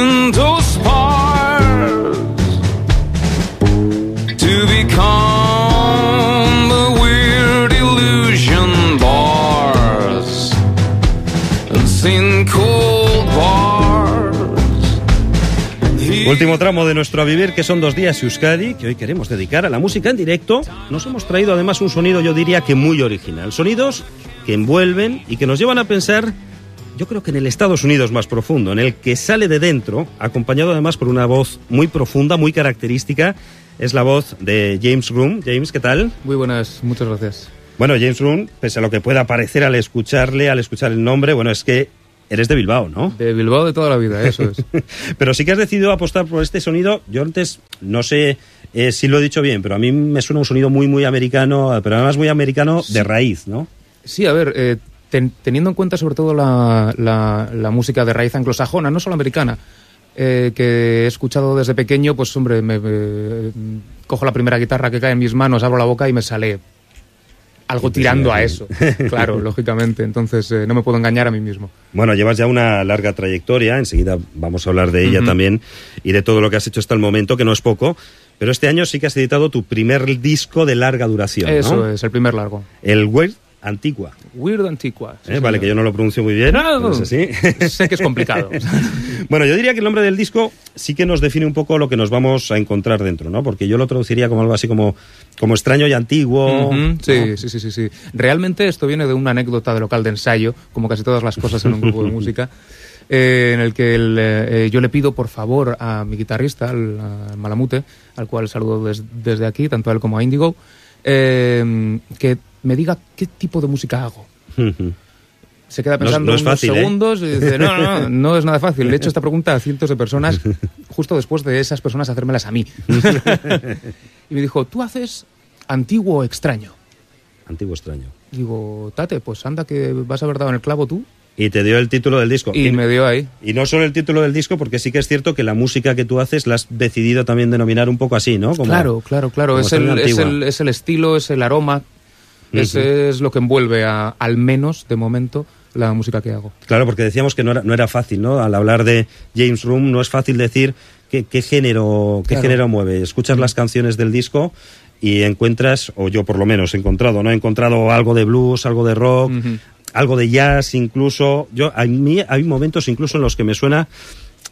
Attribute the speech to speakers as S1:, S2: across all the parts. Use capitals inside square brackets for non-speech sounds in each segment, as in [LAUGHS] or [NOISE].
S1: into to become the weird illusion bars cold bars.
S2: Último tramo de nuestro A Vivir, que son dos días Euskadi, que hoy queremos dedicar a la música en directo. Nos hemos traído además un sonido, yo diría que muy original. Sonidos que envuelven y que nos llevan a pensar yo creo que en el Estados Unidos más profundo, en el que sale de dentro, acompañado además por una voz muy profunda, muy característica. Es la voz de James Room. James, ¿qué tal?
S3: Muy buenas, muchas gracias.
S2: Bueno, James Room, pese a lo que pueda parecer al escucharle, al escuchar el nombre, bueno, es que eres de Bilbao, ¿no?
S3: De Bilbao de toda la vida, eso es. [LAUGHS]
S2: pero sí que has decidido apostar por este sonido. Yo antes no sé eh, si lo he dicho bien, pero a mí me suena un sonido muy, muy americano, pero además muy americano de raíz, ¿no?
S3: Sí, a ver, eh, ten- teniendo en cuenta sobre todo la, la- la música de raíz anglosajona, no solo americana, eh, que he escuchado desde pequeño, pues hombre, me, me- cojo la primera guitarra que cae en mis manos, abro la boca y me sale algo tirando a eso. [LAUGHS] Claro, lógicamente. Entonces eh, no me puedo engañar a mí mismo.
S2: Bueno, llevas ya una larga trayectoria, enseguida vamos a hablar de ella también y de todo lo que has hecho hasta el momento, que no es poco. Pero este año sí que has editado tu primer disco de larga duración, ¿no?
S3: Eso es, el primer largo.
S2: El Antigua.
S3: Weird Antigua. sí,
S2: ¿eh? Vale, que yo no lo pronuncio muy bien.
S3: No, [LAUGHS] sé que es complicado. [LAUGHS]
S2: Bueno, yo diría que el nombre del disco sí que nos define un poco lo que nos vamos a encontrar dentro, ¿no? Porque yo lo traduciría como algo así como, como extraño y antiguo.
S3: Sí, sí, sí, sí, sí. Realmente esto viene de una anécdota de local de ensayo, como casi todas las cosas en un grupo de [LAUGHS] música, eh, en el que el, eh, yo le pido por favor a mi guitarrista, al, al Malamute, al cual saludo des- desde aquí, tanto a él como a Indigo, eh, que me diga qué tipo de música hago. Se queda
S2: No
S3: pensando
S2: no es
S3: unos
S2: fácil, ¿eh?
S3: segundos y dice, no, no, no, [LAUGHS] no es nada fácil. Le he hecho esta pregunta a cientos de personas justo después de esas personas hacérmelas a mí. [LAUGHS] y me dijo, tú haces antiguo o extraño.
S2: Antiguo extraño.
S3: Digo, Tate, pues anda que vas a haber dado en el clavo tú.
S2: Y te dio el título del disco.
S3: Y me dio ahí.
S2: y no solo el título del disco, porque sí que es cierto que la música que tú haces la has decidido también denominar un poco así, ¿no? Como-
S3: claro, claro, claro. Es el, es, el, es el estilo, es el aroma. Ese es lo que envuelve, a, al menos de momento, la música que hago.
S2: Claro, porque decíamos que no era, no era fácil, ¿no? Al hablar de James Room no es fácil decir qué, qué género, qué
S3: Claro.
S2: género mueve. Escuchas las canciones del disco y encuentras, o yo por lo menos he encontrado, ¿no? He encontrado algo de blues, algo de rock, algo de jazz incluso. Yo, a mí hay momentos incluso en los que me suena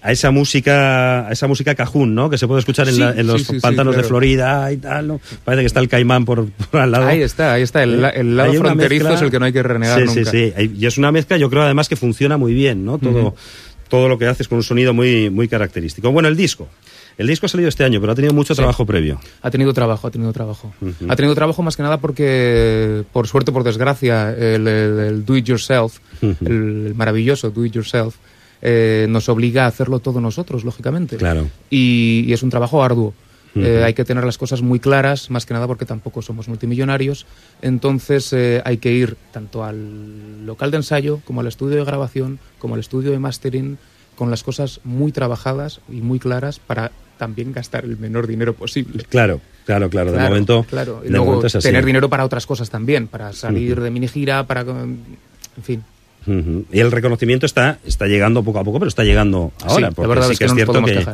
S2: a esa música, a esa música cajún, ¿no? Que se puede escuchar en,
S3: Sí,
S2: la- en los
S3: sí, sí, sí,
S2: pantanos de. Florida y tal, ¿no? Parece que está el caimán por, por al lado.
S3: Ahí está, ahí está. El, la- el lado fronterizo
S2: mezcla-
S3: es el que no hay que renegar
S2: sí,
S3: nunca.
S2: Sí, sí, Y es una mezcla, yo creo además que funciona muy bien, ¿no? Todo, todo lo que haces con un sonido muy, muy característico. Bueno, el disco. El disco ha salido este año, pero ha tenido mucho
S3: Sí.
S2: trabajo previo.
S3: Ha tenido trabajo, ha tenido trabajo. Ha tenido trabajo más que nada porque, por suerte, por desgracia, el, el- el do it yourself, el maravilloso do it yourself, eh, nos obliga a hacerlo todo nosotros, lógicamente.
S2: Claro.
S3: Y, y es un trabajo arduo. Eh, hay que tener las cosas muy claras, más que nada porque tampoco somos multimillonarios. Entonces eh, hay que ir tanto al local de ensayo, como al estudio de grabación, como al estudio de mastering, con las cosas muy trabajadas y muy claras para también gastar el menor dinero posible.
S2: Claro, claro, claro. De
S3: Claro,
S2: momento,
S3: claro. Y luego
S2: momento es así.
S3: tener dinero para otras cosas también, para salir de mini gira, para... En fin.
S2: Y el reconocimiento está, está llegando poco a poco, pero está llegando ahora.
S3: la
S2: porque
S3: verdad
S2: sí
S3: es
S2: que es cierto que,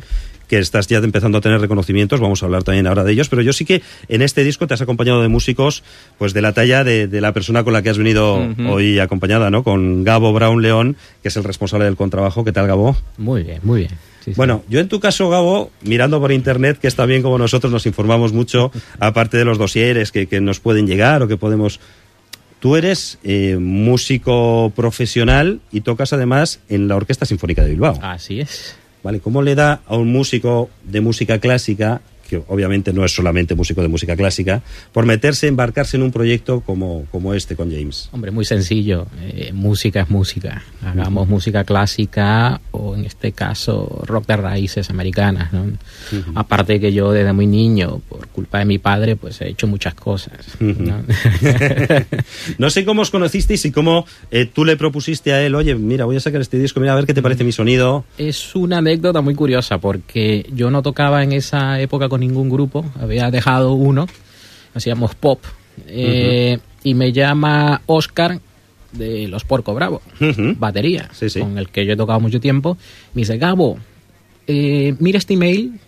S2: que estás ya empezando a tener reconocimientos. Vamos a hablar también ahora de ellos. Pero yo sí que en este disco te has acompañado de músicos pues de la talla de, de la persona con la que has venido hoy acompañada, ¿no? Con Gabo Brown León, que es el responsable del contrabajo. ¿Qué tal, Gabo?
S4: Muy bien, muy bien. Sí, sí.
S2: Bueno, yo en tu caso, Gabo, mirando por internet, que está bien como nosotros nos informamos mucho, [LAUGHS] aparte de los dosieres que, que nos pueden llegar o que podemos... Tú eres eh, músico profesional y tocas además en la Orquesta Sinfónica de Bilbao.
S4: Así es.
S2: ¿Vale? ¿Cómo le da a un músico de música clásica, que obviamente no es solamente músico de música clásica, por meterse, embarcarse en un proyecto como, como este con James?
S4: Hombre, muy sencillo. Eh, música es música. Hagamos música clásica o en este caso rock de raíces americanas. ¿no? Aparte que yo desde muy niño, por culpa de mi padre, pues he hecho muchas cosas. ¿no? [LAUGHS]
S2: No sé cómo os conocisteis y cómo eh, tú le propusiste a él, oye, mira, voy a sacar este disco, mira a ver qué te parece mi sonido.
S4: Es una anécdota muy curiosa porque yo no tocaba en esa época con ningún grupo, había dejado uno, hacíamos pop, eh, y me llama Oscar de Los Porco Bravo, batería,
S2: Sí, sí.
S4: con el que yo he tocado mucho tiempo. Me dice, Gabo, eh, mira este email,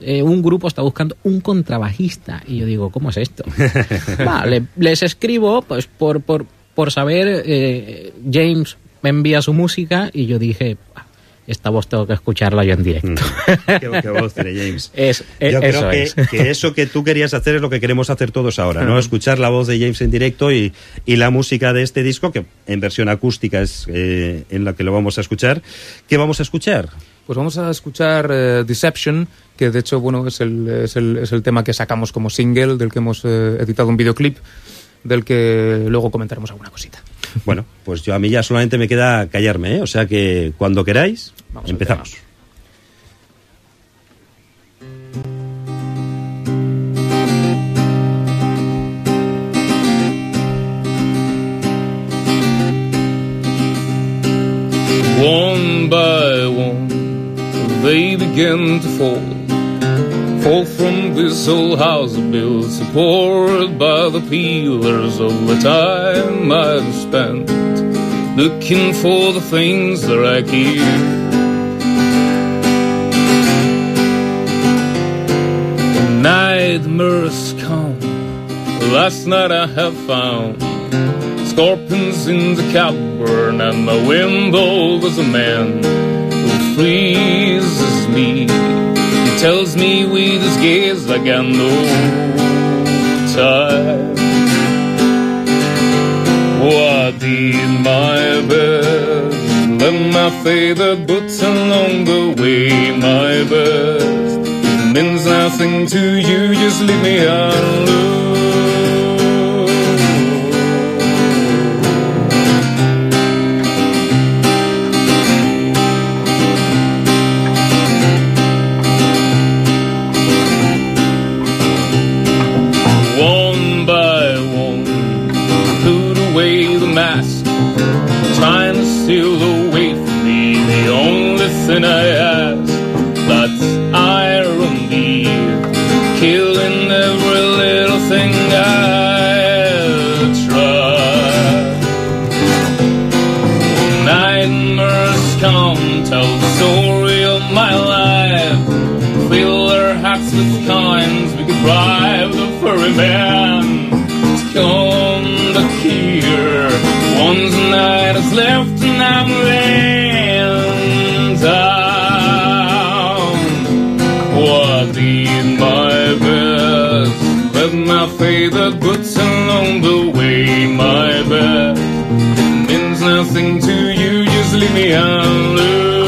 S4: eh, un grupo está buscando un contrabajista. Y yo digo, ¿cómo es esto? [LAUGHS] Vale, les escribo pues por, por, por saber, eh, James me envía su música y yo dije, "Ah, esta voz tengo que escucharla yo en directo. [LAUGHS]
S2: qué, qué voz tiene James.
S4: Es- e-
S2: Yo
S4: eso
S2: creo que,
S4: es.
S2: que eso que tú querías hacer es lo que queremos hacer todos ahora, ¿no? Escuchar la voz de James en directo y, y la música de este disco, que en versión acústica es eh, en la que lo vamos a escuchar. ¿Qué vamos a escuchar?
S3: Pues vamos a escuchar eh, Deception, que de hecho bueno es el, es, el, es el tema que sacamos como single, del que hemos eh, editado un videoclip, del que luego comentaremos alguna cosita.
S2: Bueno, pues yo a mí ya solamente me queda callarme, ¿eh? O sea que cuando queráis,
S3: Vamos
S2: empezamos.
S1: One by one, they begin to fall. Fall from this old house built, supported by the pillars of the time I've spent looking for the things that I keep. Nightmares come. Last night I have found scorpions in the cavern, and my window there's a man who. He tells me with his gaze I no time. Oh, I did my best, let my favorite boots along the way, my best. It means nothing to you, just leave me alone. Bribe the furry man come back here. One night is left and I'm laying down. Oh, I did my best, let my faded boots along the way, my best. It means nothing to you, just leave me alone.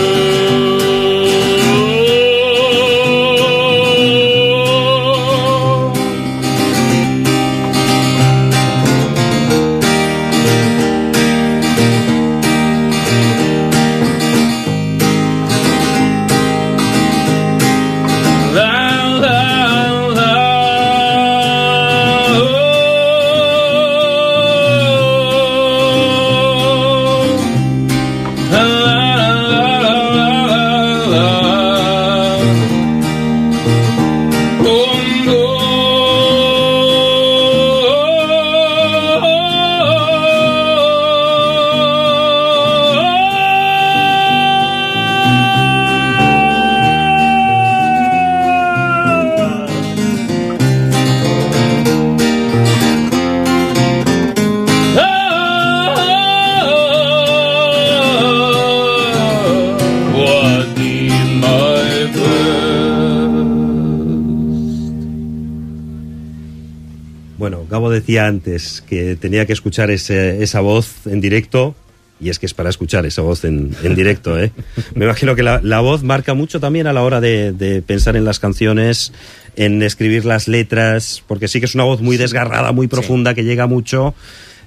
S2: Decía antes que tenía que escuchar ese- esa voz en directo. Y es que es para escuchar esa voz en, en directo, ¿eh? Me imagino que la, la voz marca mucho también a la hora de, de pensar en las canciones, en escribir las letras, porque sí que es una voz muy desgarrada, muy profunda, que llega mucho.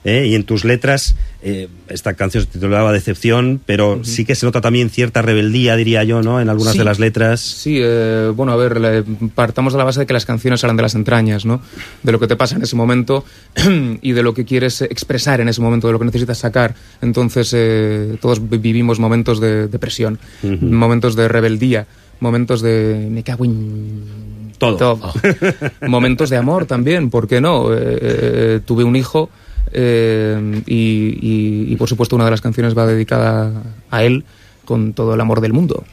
S2: ¿Eh? Y en tus letras, eh, esta canción se titulaba Decepción, pero sí que se nota también cierta rebeldía, diría yo, ¿no? En algunas
S3: Sí.
S2: de las letras.
S3: Sí, eh, bueno, a ver, le- partamos de la base de que las canciones salen de las entrañas, ¿no? De lo que te pasa en ese momento [CLEARS THROAT] y de lo que quieres expresar en ese momento, de lo que necesitas sacar. Entonces, eh, todos vi- vivimos momentos de depresión, momentos de rebeldía, momentos de me cago en
S2: Todo. [LAUGHS]
S3: momentos de amor también, ¿por qué no? Eh, eh, tuve un hijo eh, y, y- y, por supuesto una de las canciones va dedicada a él con todo el amor del mundo.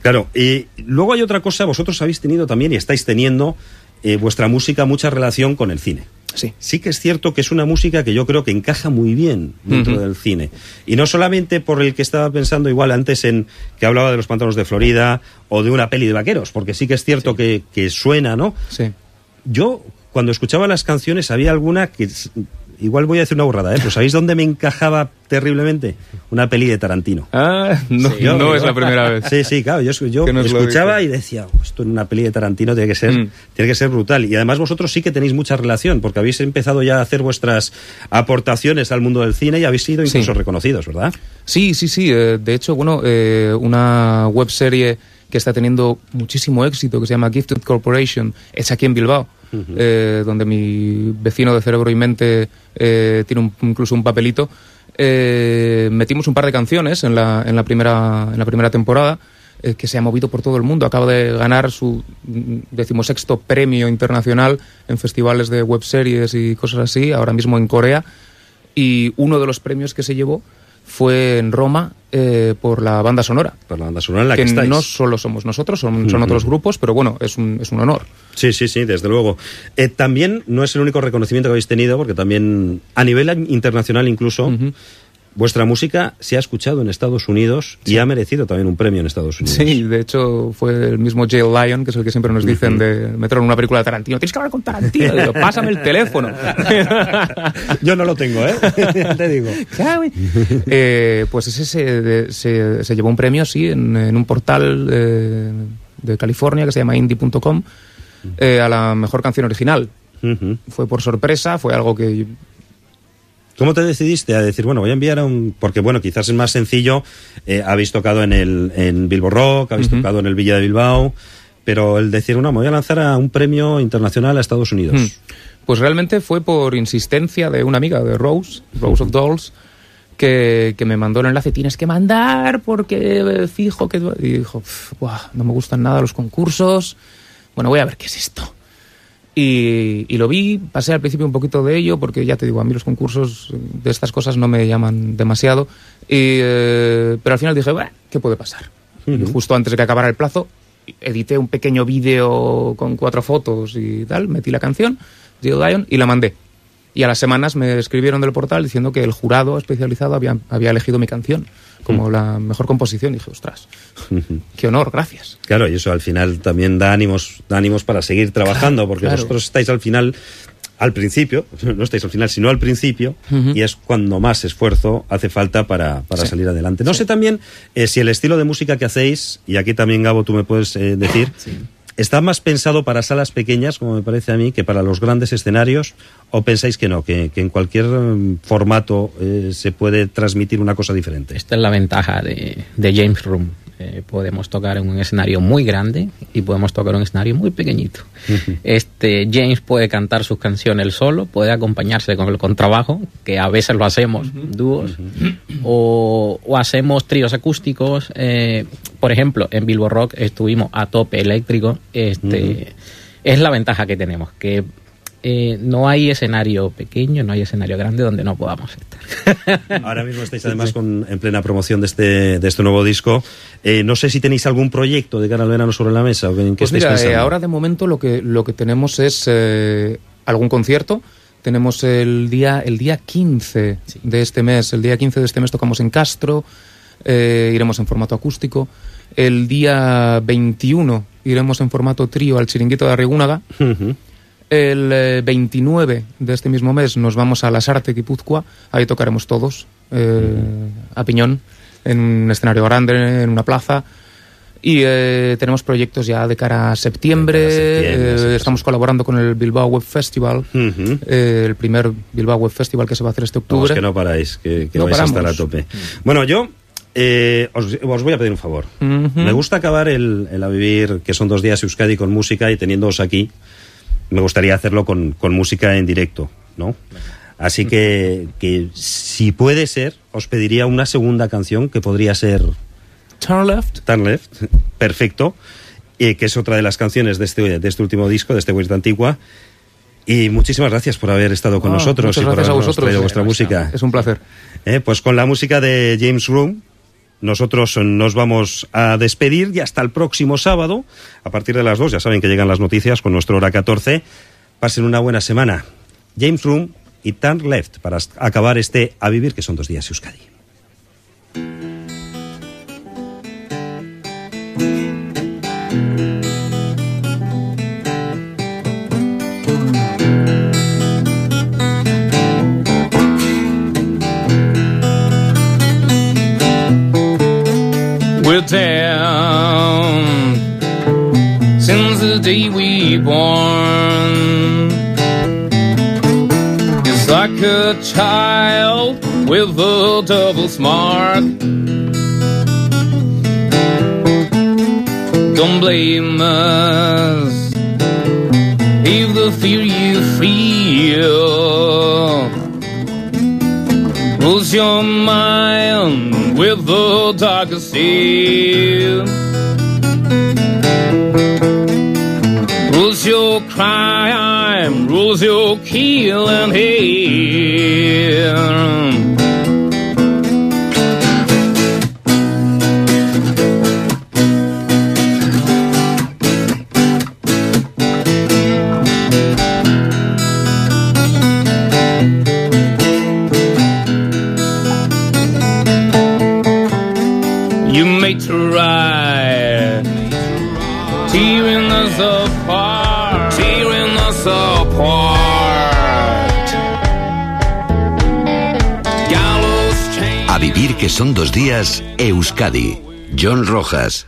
S2: Claro, y luego hay otra cosa, vosotros habéis tenido también y estáis teniendo eh, vuestra música mucha relación con el cine.
S3: Sí.
S2: sí que es cierto que es una música que yo creo que encaja muy bien dentro del cine. Y no solamente por el que estaba pensando igual antes en que hablaba de los pantanos de Florida o de una peli de vaqueros, porque sí que es cierto que, que suena, ¿no?
S3: Sí.
S2: Yo, cuando escuchaba las canciones, había alguna que. Igual voy a decir una burrada, ¿eh? ¿sabéis dónde me encajaba terriblemente? Una peli de Tarantino.
S3: Ah, no,
S2: Yo-
S3: no es la primera vez.
S2: Sí, sí, claro. Yo, yo escuchaba y decía, "Oh, esto en una peli de Tarantino tiene que ser,
S3: Mm.
S2: tiene que ser brutal. Y además vosotros sí que tenéis mucha relación, porque habéis empezado ya a hacer vuestras aportaciones al mundo del cine y habéis sido
S3: Sí.
S2: incluso reconocidos, ¿verdad?
S3: Sí, sí, sí. eh, de hecho, bueno, eh, una web serie que está teniendo muchísimo éxito, que se llama Gifted Corporation, es aquí en Bilbao, eh, donde mi vecino de cerebro y mente eh, tiene un- incluso un papelito. Eh, metimos un par de canciones en la, en la, primera, en la primera temporada que se ha movido por todo el mundo. Acaba de ganar su decimosexto premio internacional en festivales de web series y cosas así, ahora mismo en Corea. Y uno de los premios que se llevó fue en Roma eh, por la banda sonora.
S2: Por la banda sonora en la que,
S3: que
S2: estáis.
S3: no solo somos nosotros, son, son
S2: Ujú.
S3: otros grupos, pero bueno, es un, es un honor.
S2: Sí, sí, sí, desde luego. Eh, también no es el único reconocimiento que habéis tenido, porque también a nivel internacional incluso,
S3: Ujú.
S2: Vuestra música se ha escuchado en Estados Unidos y ha merecido también un premio en Estados Unidos.
S3: Sí, de hecho fue el mismo Jay Lyon, que es el que siempre nos dicen de meter en una película de Tarantino. Tienes que hablar con Tarantino. Digo, Pásame el teléfono. [LAUGHS]
S2: Yo no lo tengo, ¿eh? [LAUGHS] Te digo.
S3: Eh, pues ese se, de- se, se llevó un premio, sí, en, en un portal eh, de California que se llama indie.com eh, a la mejor canción original. Fue por sorpresa, fue algo que
S2: ¿Cómo te decidiste a decir, bueno, voy a enviar a un... Porque, bueno, quizás es más sencillo, eh, habéis tocado en el en Bilbo Rock, habéis tocado en el Villa de Bilbao, pero el decir, bueno, me voy a lanzar a un premio internacional a Estados Unidos.
S3: Hmm. Pues realmente fue por insistencia de una amiga de Rose, Rose of Dolls, que, que me mandó el enlace. Tienes que mandar porque fijo que... Y dijo, "Pf, buah, no me gustan nada los concursos. Bueno, voy a ver qué es esto. Y, y lo vi, pasé al principio un poquito de ello, porque ya te digo, a mí los concursos de estas cosas no me llaman demasiado. Y, eh, pero al final dije, bueno, ¿qué puede pasar? Y justo antes de que acabara el plazo, edité un pequeño vídeo con cuatro fotos y tal, metí la canción, Jill Lion, y la mandé. Y a las semanas me escribieron del portal diciendo que el jurado especializado había, había elegido mi canción como la mejor composición. Y dije, ostras, qué honor, gracias.
S2: Claro, y eso al final también da ánimos, da ánimos para seguir trabajando, porque
S3: claro.
S2: vosotros estáis al final, al principio, [LAUGHS] no estáis al final, sino al principio, y es cuando más esfuerzo hace falta para, para
S3: Sí.
S2: salir adelante. No sé también eh, si el estilo de música que hacéis, y aquí también Gabo tú me puedes eh, decir, ¿está más pensado para salas pequeñas, como me parece a mí, que para los grandes escenarios? ¿O pensáis que no, que, en cualquier mm, formato eh, se puede transmitir una cosa diferente?
S4: Esta es la ventaja de James Room. Eh, podemos tocar en un escenario muy grande y podemos tocar en un escenario muy pequeñito. Este James puede cantar sus canciones él solo, puede acompañarse con el contrabajo, que a veces lo hacemos dúos, o, o hacemos tríos acústicos. eh, por ejemplo, en Bilbo Rock estuvimos a tope eléctrico. Este es la ventaja que tenemos, que eh, no hay escenario pequeño, no hay escenario grande donde no podamos estar. [LAUGHS]
S2: Ahora mismo estáis además con, en plena promoción de este, de este nuevo disco. Eh, no sé si tenéis algún proyecto de cara al verano sobre la mesa o en qué
S3: Pues
S2: estáis
S3: mira, eh, ahora de momento lo que, lo que tenemos es eh, algún concierto. Tenemos el día, el día 15 de este mes. El día 15 de este mes tocamos en Castro. eh, iremos en formato acústico. El día 21 iremos en formato trío al Chiringuito de Arrigúnaga. El eh, 29 de este mismo mes nos vamos a Las Arte Guipúzcoa. Ahí tocaremos todos eh, a piñón, en un escenario grande, en una plaza. Y eh, tenemos proyectos ya de cara a septiembre.
S2: De cara a septiembre,
S3: eh,
S2: sí,
S3: estamos colaborando con el Bilbao Web Festival, eh, el primer Bilbao Web Festival que se va a hacer este octubre.
S2: Vamos, que no paráis, que, que
S3: No
S2: vais a estar a tope. Bueno, yo eh, os, os voy a pedir un favor. Me gusta acabar el, el a vivir, que son dos días Euskadi con música y teniéndoos aquí, me gustaría hacerlo con, con música en directo, ¿no? Así que, que, si puede ser, os pediría una segunda canción que podría ser
S3: Turn Left.
S2: Turn Left, perfecto, eh, que es otra de las canciones de este, de este último disco, de este Weird Antigua. Y muchísimas gracias por haber estado con
S3: Ah,
S2: nosotros y por
S3: a
S2: habernos
S3: vosotros.
S2: traído vuestra música.
S3: Es un placer.
S2: Eh, pues con la música de James Room, nosotros nos vamos a despedir y hasta el próximo sábado, a partir de las 2, ya saben que llegan las noticias con nuestro hora 14. Pasen una buena semana. James Room y Turn Left para acabar este A Vivir, que son dos días Euskadi.
S1: Down since the day we born. It's like a child with a double smart. Don't blame us if the fear you feel rules your mind with the darkest seal. Rules your crime, rules your kill and hate.
S5: Euskadi. John Rojas.